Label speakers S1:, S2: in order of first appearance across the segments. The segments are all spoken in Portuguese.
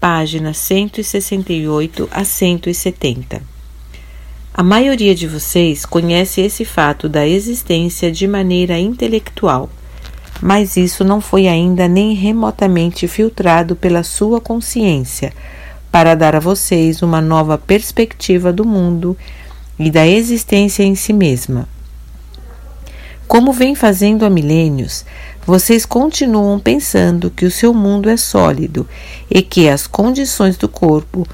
S1: páginas 168 a 170. A maioria de vocês conhece esse fato da existência de maneira intelectual, mas isso não foi ainda nem remotamente filtrado pela sua consciência para dar a vocês uma nova perspectiva do mundo e da existência em si mesma. Como vem fazendo há milênios, vocês continuam pensando que o seu mundo é sólido e que as condições do corpo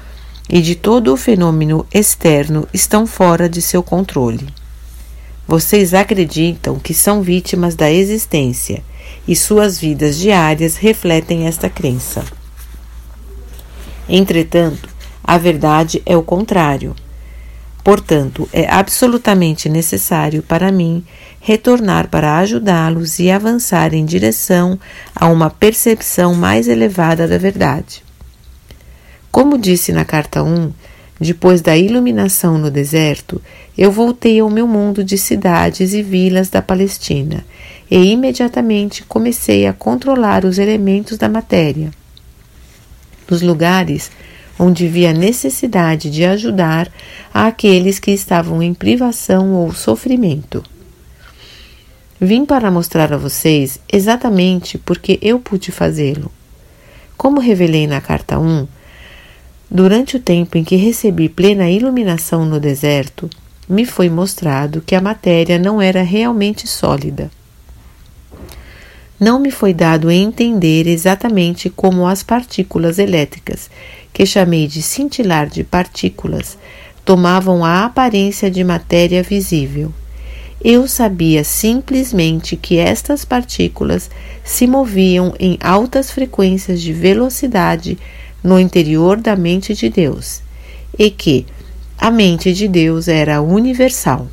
S1: e de todo o fenômeno externo estão fora de seu controle. Vocês acreditam que são vítimas da existência e suas vidas diárias refletem esta crença. Entretanto, a verdade é o contrário. Portanto, é absolutamente necessário para mim retornar para ajudá-los e avançar em direção a uma percepção mais elevada da verdade. Como disse na carta 1, depois da iluminação no deserto, eu voltei ao meu mundo de cidades e vilas da Palestina e imediatamente comecei a controlar os elementos da matéria. Nos lugares onde via necessidade de ajudar aqueles que estavam em privação ou sofrimento. Vim para mostrar a vocês exatamente porque eu pude fazê-lo. Como revelei na carta 1, durante o tempo em que recebi plena iluminação no deserto, me foi mostrado que a matéria não era realmente sólida. Não me foi dado entender exatamente como as partículas elétricas, que chamei de cintilar de partículas, tomavam a aparência de matéria visível. Eu sabia simplesmente que estas partículas se moviam em altas frequências de velocidade no interior da mente de Deus e que a mente de Deus era universal.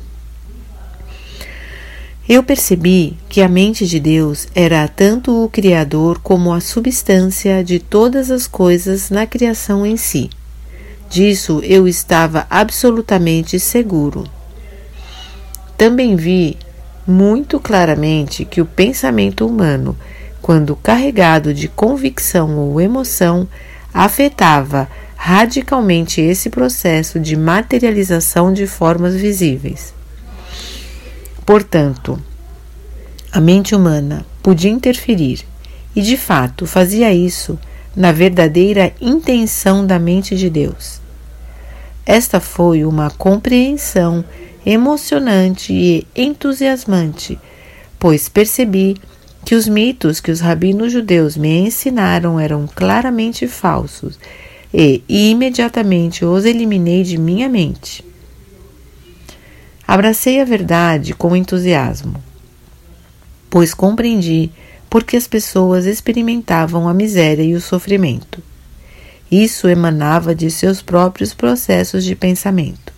S1: Eu percebi que a mente de Deus era tanto o Criador como a substância de todas as coisas na criação em si. Disso eu estava absolutamente seguro. Também vi muito claramente que o pensamento humano, quando carregado de convicção ou emoção, afetava radicalmente esse processo de materialização de formas visíveis. Portanto, a mente humana podia interferir e, de fato, fazia isso na verdadeira intenção da mente de Deus. Esta foi uma compreensão emocionante e entusiasmante, pois percebi que os mitos que os rabinos judeus me ensinaram eram claramente falsos e imediatamente os eliminei de minha mente. Abracei a verdade com entusiasmo, pois compreendi por que as pessoas experimentavam a miséria e o sofrimento. Isso emanava de seus próprios processos de pensamento.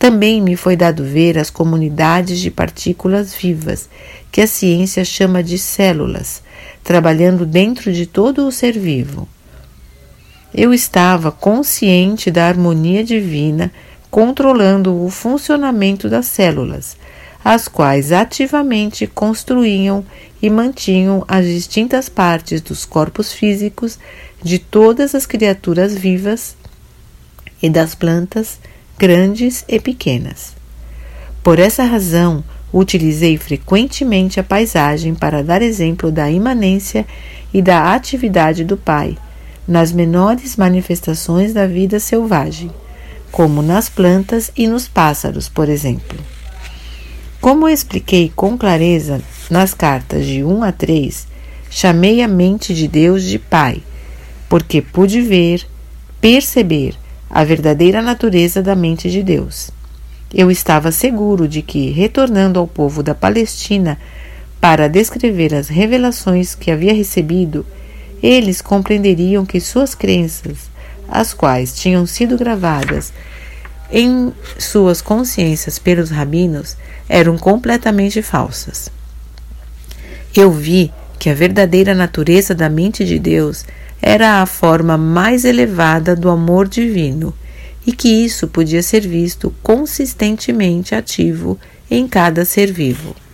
S1: Também me foi dado ver as comunidades de partículas vivas, que a ciência chama de células, trabalhando dentro de todo o ser vivo. Eu estava consciente da harmonia divina controlando o funcionamento das células, as quais ativamente construíam e mantinham as distintas partes dos corpos físicos de todas as criaturas vivas e das plantas grandes e pequenas. Por essa razão, utilizei frequentemente a paisagem para dar exemplo da imanência e da atividade do Pai nas menores manifestações da vida selvagem, como nas plantas e nos pássaros, por exemplo. Como expliquei com clareza nas cartas de 1 a 3, chamei a mente de Deus de Pai, porque pude ver, perceber a verdadeira natureza da mente de Deus. Eu estava seguro de que, retornando ao povo da Palestina para descrever as revelações que havia recebido, eles compreenderiam que suas crenças, as quais tinham sido gravadas em suas consciências pelos rabinos, eram completamente falsas. Eu vi que a verdadeira natureza da mente de Deus era a forma mais elevada do amor divino e que isso podia ser visto consistentemente ativo em cada ser vivo.